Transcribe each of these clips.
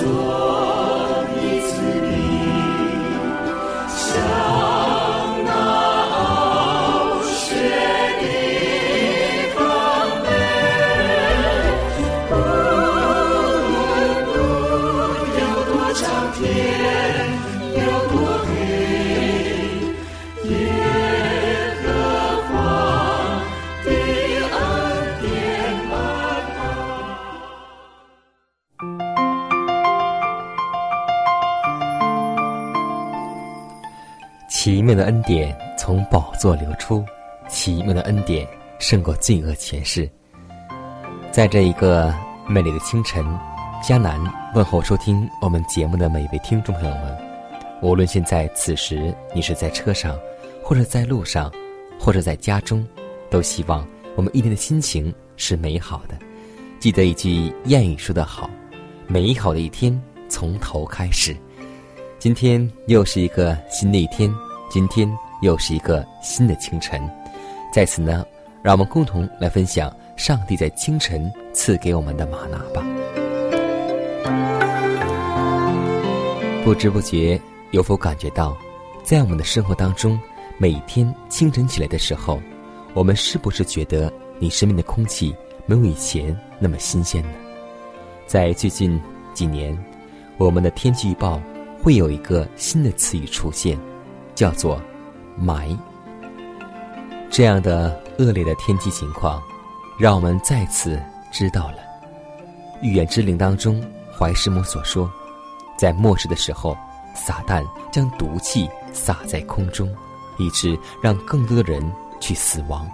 奇典从宝座流出，奇妙的恩典胜过罪恶权势。在这一个美丽的清晨，迦南问候收听我们节目的每一位听众朋友们。无论现在此时你是在车上，或者在路上，或者在家中，都希望我们一天的心情是美好的。记得一句谚语说得好：“美好的一天从头开始。”今天又是一个新的一天。今天又是一个新的清晨，在此呢，让我们共同来分享上帝在清晨赐给我们的玛拿吧。不知不觉，有否感觉到，在我们的生活当中，每天清晨起来的时候，我们是不是觉得你身边的空气没有以前那么新鲜呢？在最近几年，我们的天气预报会有一个新的词语出现。叫做“霾”这样的恶劣的天气情况，让我们再次知道了《预言之灵》当中怀师母所说，在末世的时候，撒旦将毒气撒在空中，以致让更多的人去死亡。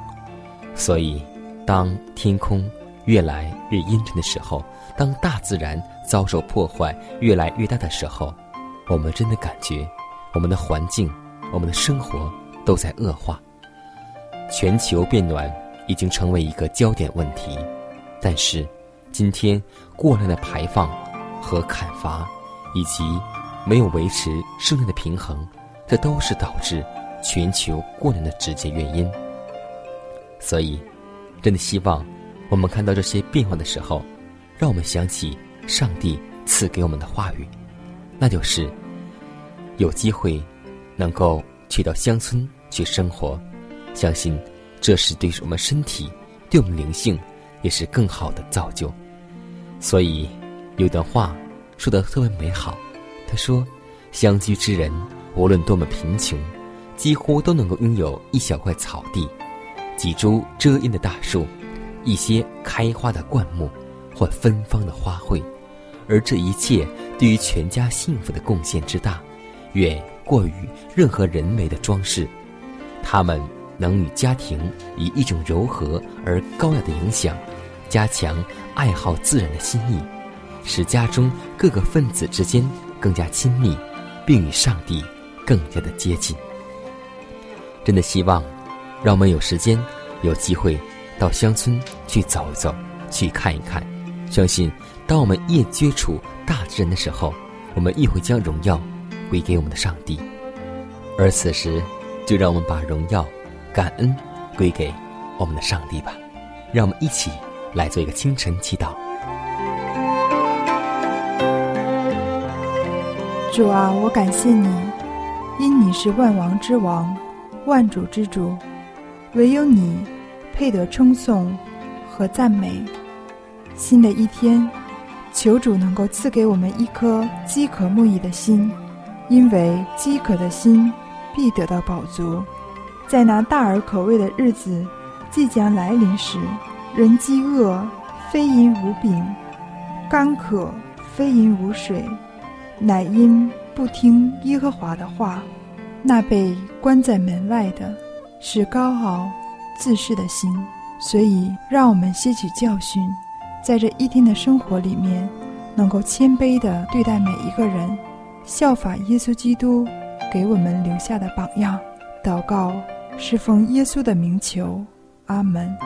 所以，当天空越来越阴沉的时候，当大自然遭受破坏越来越大的时候，我们真的感觉我们的环境。我们的生活都在恶化，全球变暖已经成为一个焦点问题。但是，今天过量的排放和砍伐，以及没有维持生态的平衡，这都是导致全球过量的直接原因。所以，真的希望我们看到这些变化的时候，让我们想起上帝赐给我们的话语，那就是有机会。能够去到乡村去生活，相信这是对我们身体、对我们灵性也是更好的造就。所以有段话说的特别美好，他说：“乡居之人，无论多么贫穷，几乎都能够拥有一小块草地、几株遮阴的大树、一些开花的灌木或芬芳的花卉，而这一切对于全家幸福的贡献之大，远。”过于任何人为的装饰，他们能与家庭以一种柔和而高雅的影响，加强爱好自然的心意，使家中各个分子之间更加亲密，并与上帝更加的接近。真的希望，让我们有时间、有机会到乡村去走一走，去看一看。相信，当我们越接触大自然的时候，我们亦会将荣耀。归给我们的上帝，而此时，就让我们把荣耀、感恩归给我们的上帝吧。让我们一起来做一个清晨祈祷。主啊，我感谢你，因你是万王之王、万主之主，唯有你配得称颂和赞美。新的一天，求主能够赐给我们一颗饥渴慕义的心。因为饥渴的心必得到饱足，在那大而可畏的日子即将来临时，人饥饿非因无饼，干渴非因无水，乃因不听耶和华的话。那被关在门外的，是高傲自恃的心。所以，让我们吸取教训，在这一天的生活里面，能够谦卑的对待每一个人，效法耶稣基督给我们留下的榜样。祷告是奉耶稣的名求，阿门。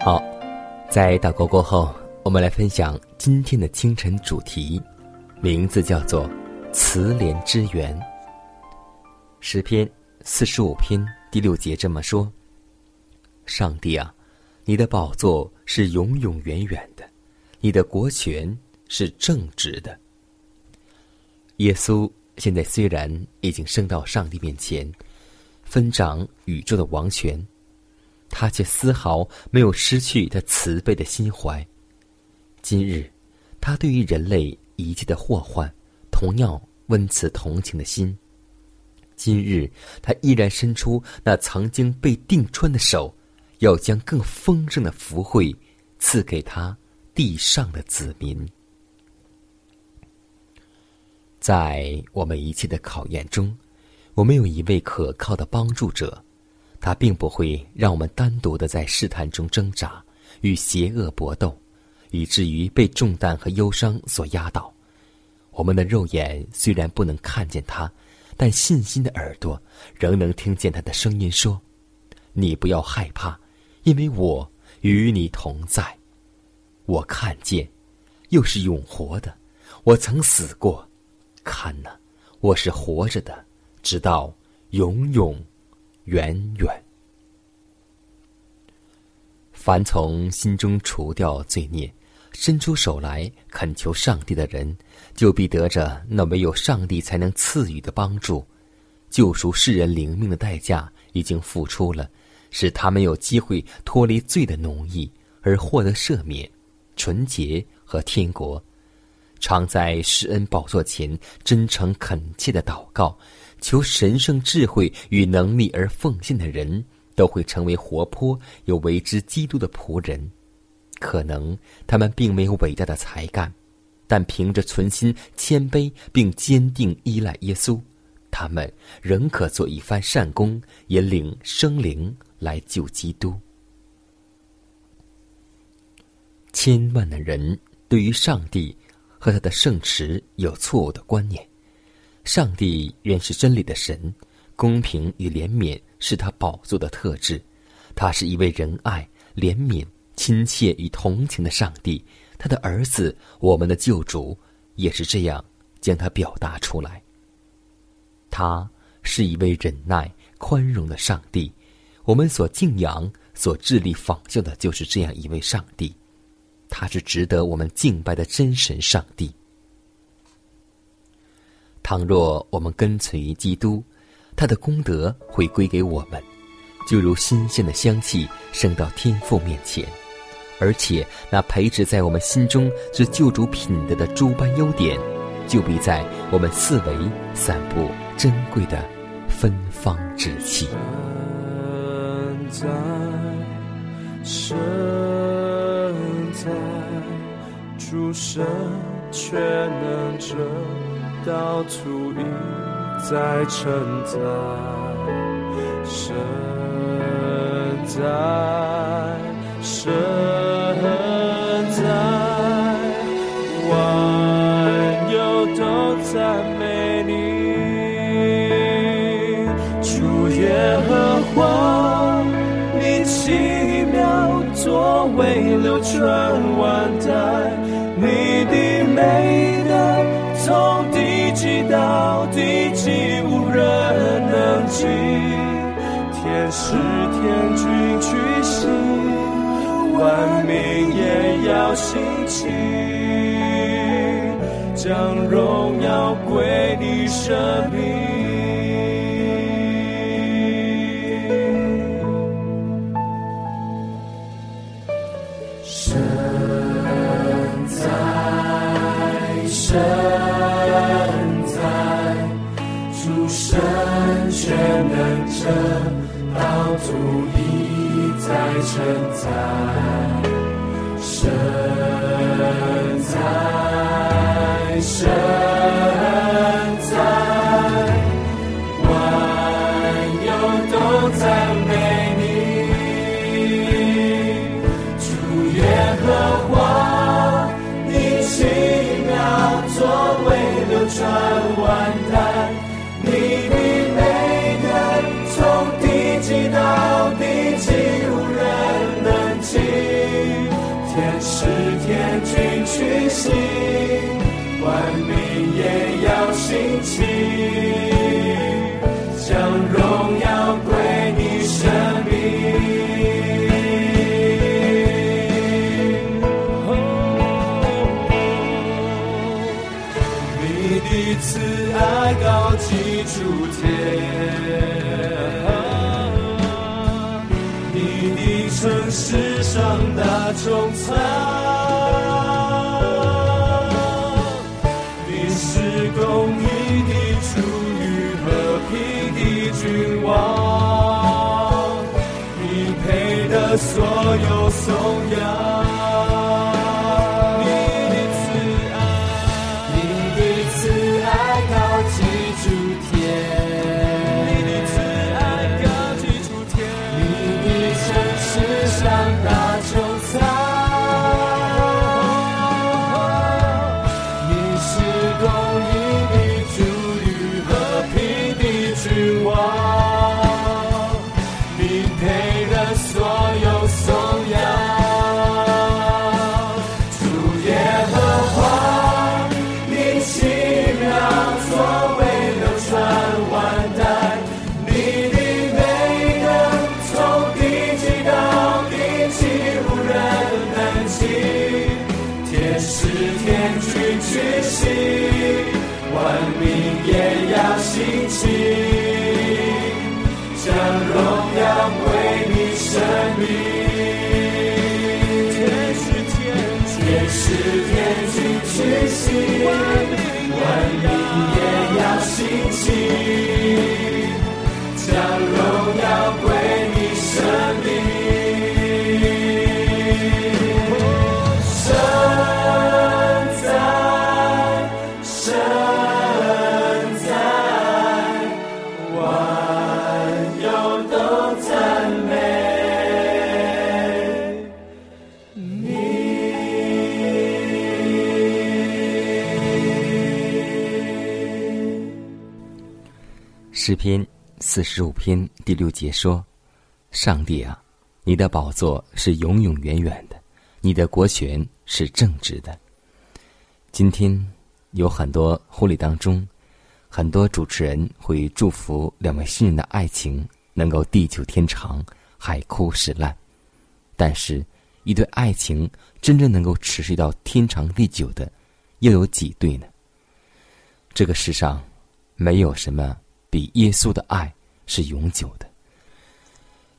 好，在祷告过后，我们来分享今天的清晨主题，名字叫做“慈怜之源”。诗篇四十五篇第六节这么说：“上帝啊，你的宝座是永永远远的，你的国权是正直的。”耶稣现在虽然已经升到上帝面前，分掌宇宙的王权，他却丝毫没有失去他慈悲的心怀。今日，他对于人类一切的祸患，同样温慈同情的心。今日，他依然伸出那曾经被钉穿的手，要将更丰盛的福惠赐给他地上的子民。在我们一切的考验中，我们有一位可靠的帮助者，他并不会让我们单独的在试探中挣扎，与邪恶搏斗，以至于被重担和忧伤所压倒。我们的肉眼虽然不能看见他。但信心的耳朵仍能听见他的声音说：“你不要害怕，因为我与你同在。我看见，又是永活的。我曾死过，看呐，我是活着的，直到永永远远。凡从心中除掉罪孽。”伸出手来恳求上帝的人，就必得着那唯有上帝才能赐予的帮助。救赎世人灵命的代价已经付出了，使他们有机会脱离罪的奴役，而获得赦免、纯洁和天国。常在施恩宝座前真诚恳切的祷告，求神圣智慧与能力而奉献的人，都会成为活泼又为之基督的仆人。可能他们并没有伟大的才干，但凭着存心谦卑并坚定依赖耶稣，他们仍可做一番善功，引领生灵来救基督。千万的人对于上帝和他的圣池有错误的观念，上帝原是真理的神，公平与怜悯是他宝座的特质，他是一位仁爱怜悯。亲切与同情的上帝，他的儿子，我们的救主，也是这样将他表达出来。他是一位忍耐、宽容的上帝，我们所敬仰、所致力仿效的，就是这样一位上帝。他是值得我们敬拜的真神上帝。倘若我们跟随基督，他的功德会归给我们，就如新鲜的香气升到天父面前。而且，那培植在我们心中是救主品德的诸般优点，就必在我们四围散布珍贵的芬芳之气。在身在出生却能知到足矣在承载身在身在万有都在。流。传万代，你的美德从地极到地极无人能及。天使天君去行，万民也要兴起，将荣耀归你生命。福一再称赞。在，神在，去行，有颂扬。你的慈爱。你的慈爱高及诸天，你的慈爱高及诸天，你的城市上大穹苍，你是公诗篇四十五篇第六节说：“上帝啊，你的宝座是永永远远的，你的国权是正直的。”今天有很多婚礼当中，很多主持人会祝福两位新人的爱情能够地久天长、海枯石烂。但是，一对爱情真正能够持续到天长地久的，又有几对呢？这个世上没有什么比耶稣的爱是永久的。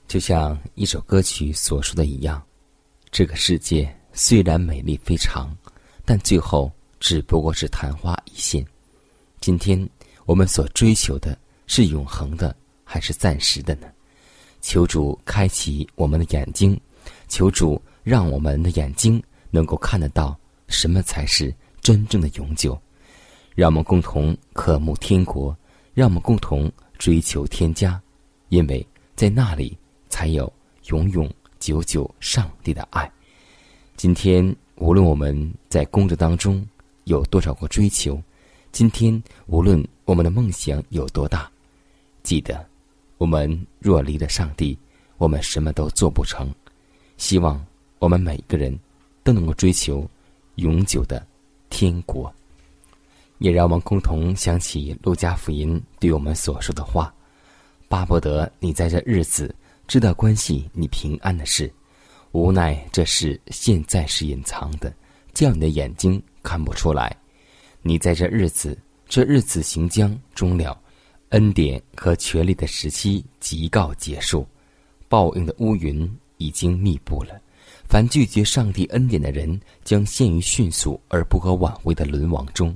就像一首歌曲所说的一样，这个世界虽然美丽非常，但最后只不过是昙花一现。今天我们所追求的是永恒的，还是暂时的呢？求主开启我们的眼睛，求主让我们的眼睛能够看得到什么才是真正的永久。让我们共同渴慕天国，让我们共同追求天家，因为在那里才有永永久久上帝的爱。今天，无论我们在工作当中有多少个追求，今天无论我们的梦想有多大，记得，我们若离了上帝，我们什么都做不成。希望我们每个人都能够追求永久的天国。也让我们共同想起路加福音对我们所说的话：“巴不得你在这日子知道关系你平安的事，无奈这事现在是隐藏的，叫你的眼睛看不出来。你在这日子，这日子行将终了，恩典和权力的时期即告结束，报应的乌云已经密布了。凡拒绝上帝恩典的人，将陷于迅速而不可挽回的沦亡中。”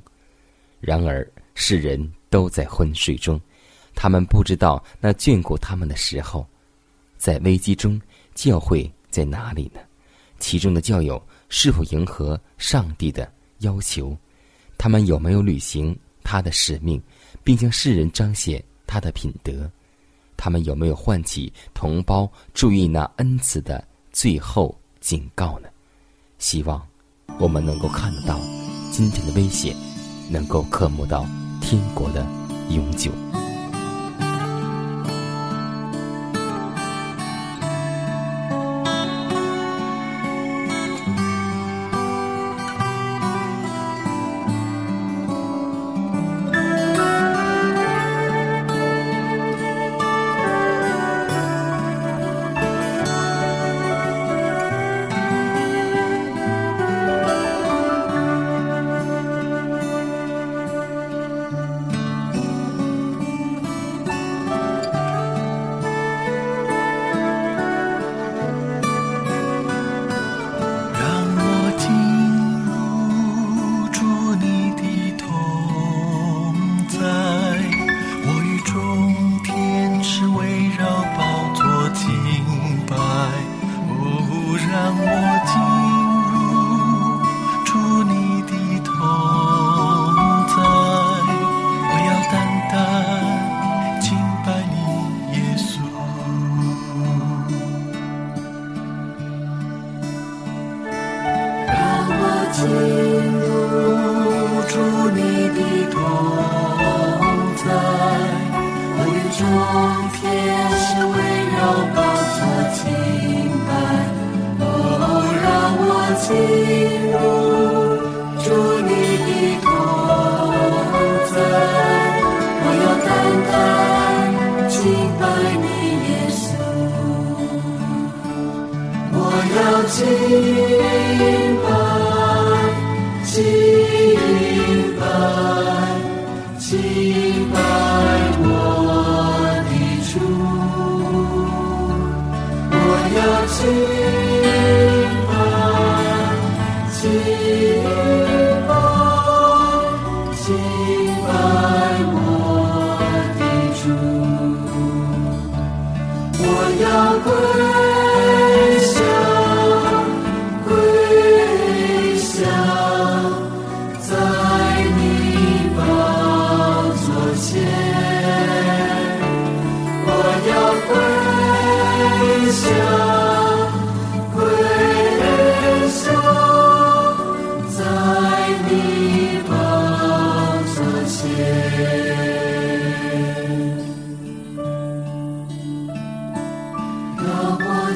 然而，世人都在昏睡中，他们不知道那眷顾他们的时候，在危机中，教会在哪里呢？其中的教友是否迎合上帝的要求？他们有没有履行他的使命，并向世人彰显他的品德？他们有没有唤起同胞注意那恩赐的最后警告呢？希望我们能够看得到今天的危险，能够刻磨到天国的永久。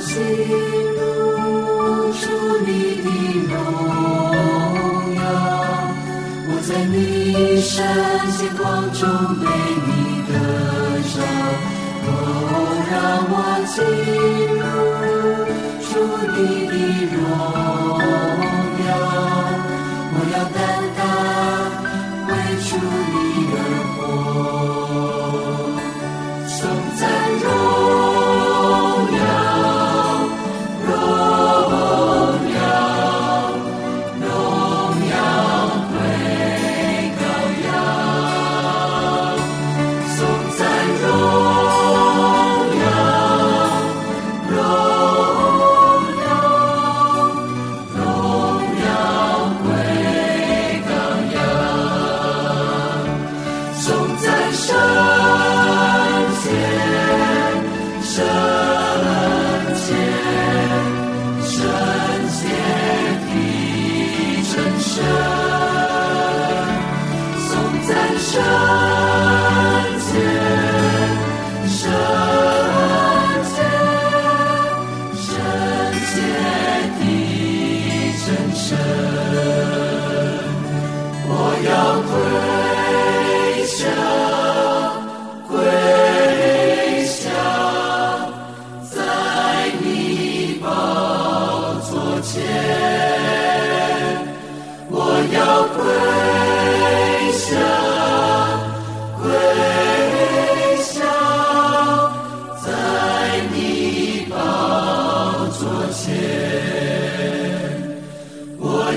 进入住你的荣耀，我在你圣洁光中被你的照。让我你的荣耀。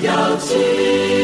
要紧。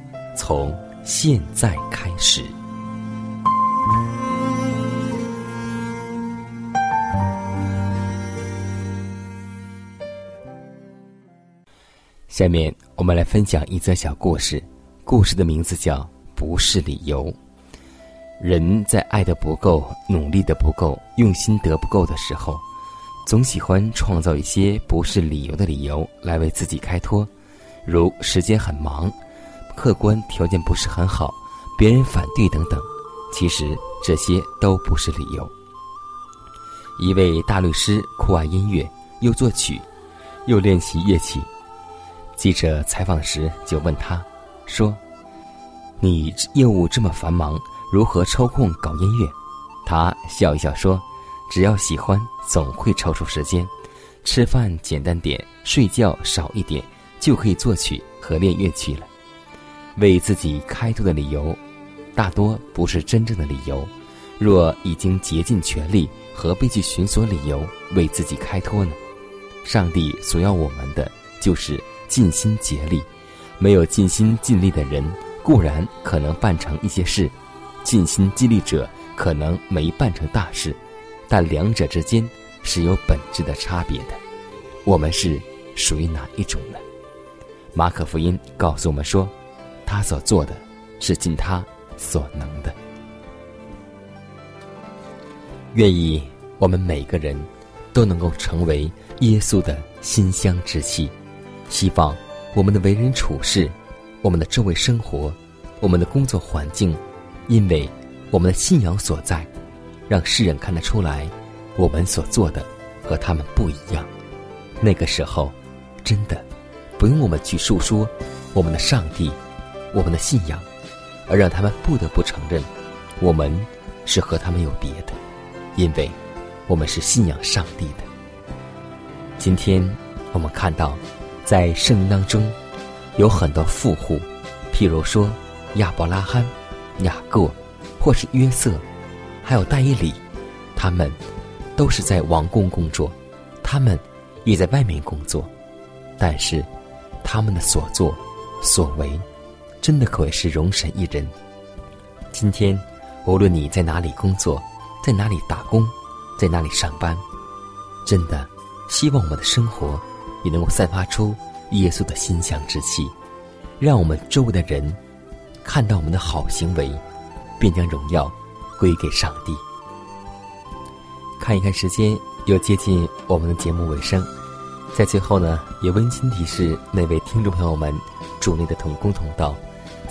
从现在开始。下面我们来分享一则小故事，故事的名字叫《不是理由》。人在爱的不够、努力的不够、用心得不够的时候，总喜欢创造一些不是理由的理由来为自己开脱，如时间很忙。客观条件不是很好，别人反对等等，其实这些都不是理由。一位大律师酷爱音乐，又作曲，又练习乐器。记者采访时就问他，说：“你业务这么繁忙，如何抽空搞音乐？”他笑一笑说：“只要喜欢，总会抽出时间。吃饭简单点，睡觉少一点，就可以作曲和练乐器了。”为自己开脱的理由，大多不是真正的理由。若已经竭尽全力，何必去寻索理由为自己开脱呢？上帝所要我们的就是尽心竭力。没有尽心尽力的人，固然可能办成一些事；尽心尽力者可能没办成大事。但两者之间是有本质的差别的。我们是属于哪一种呢？马可福音告诉我们说。他所做的，是尽他所能的。愿意我们每个人都能够成为耶稣的馨香之气。希望我们的为人处事，我们的周围生活，我们的工作环境，因为我们的信仰所在，让世人看得出来，我们所做的和他们不一样。那个时候，真的不用我们去述说我们的上帝。我们的信仰，而让他们不得不承认，我们是和他们有别的，因为我们是信仰上帝的。今天我们看到，在圣经当中，有很多富户，譬如说亚伯拉罕、雅各，或是约瑟，还有戴伊里，他们都是在王宫工作，他们也在外面工作，但是他们的所作所为。真的可谓是容神一人。今天，无论你在哪里工作，在哪里打工，在哪里上班，真的希望我们的生活也能够散发出耶稣的馨香之气，让我们周围的人看到我们的好行为，便将荣耀归给上帝。看一看时间，又接近我们的节目尾声，在最后呢，也温馨提示那位听众朋友们，主内的同工同道。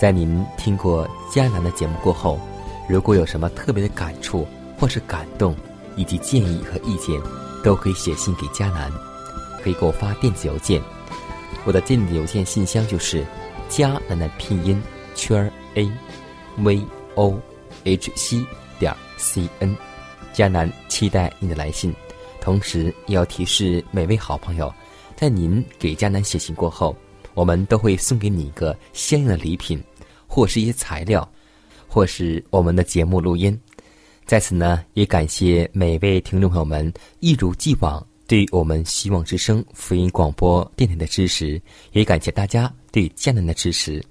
在您听过迦南的节目过后，如果有什么特别的感触或是感动，以及建议和意见，都可以写信给迦南，可以给我发电子邮件。我的电子邮件信箱就是迦南的拼音圈 a v o h c 点 c n。迦南期待你的来信，同时也要提示每位好朋友，在您给迦南写信过后，我们都会送给你一个相应的礼品，或是一些材料，或是我们的节目录音。在此呢，也感谢每位听众朋友们一如既往对我们希望之声福音广播电台的支持，也感谢大家对佳南的支持。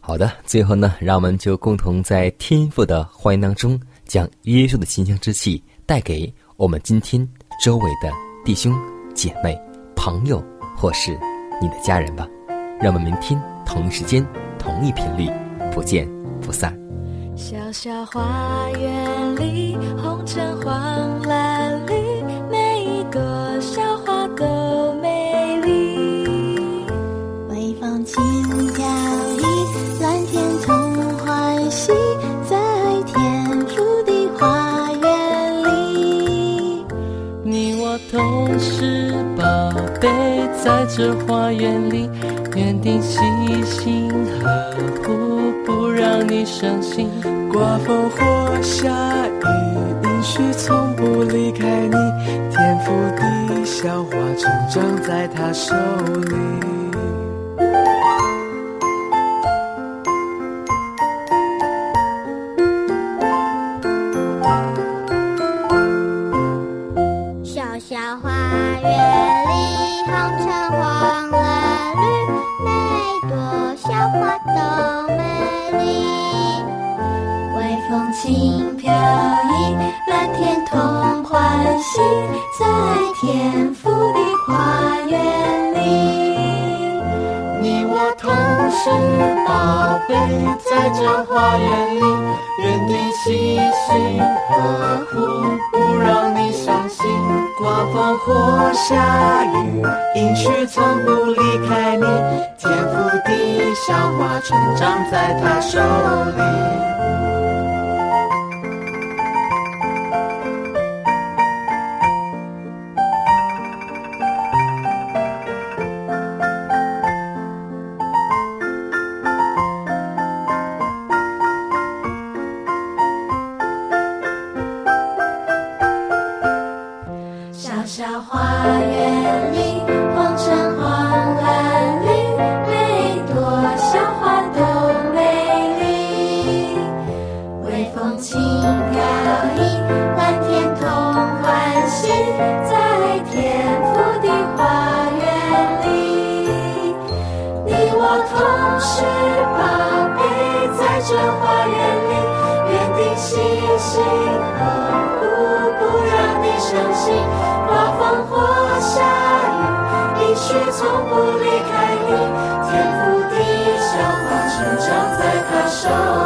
好的，最后呢，让我们就共同在天赋的欢迎当中，将耶稣的馨香之气带给我们今天周围的弟兄姐妹、朋友，或是你的家人吧。让我们明天同一时间、同一频率，不见不散。小小花园里，红橙黄蓝绿，每一朵小花都美丽。微风轻飘逸，蓝天同欢喜，在天父的花园里。你我都是宝贝，在这花园里，园丁细心呵护，不让你伤心。刮风或下雨，应许从不离开你。天赋地小花成长在他手里。这花园里，园丁细心呵护，不让你伤心。刮风或下雨，应许从不离开你。天赋地小花成长在他手里。从不离开你，天赋地小，花成长在他手。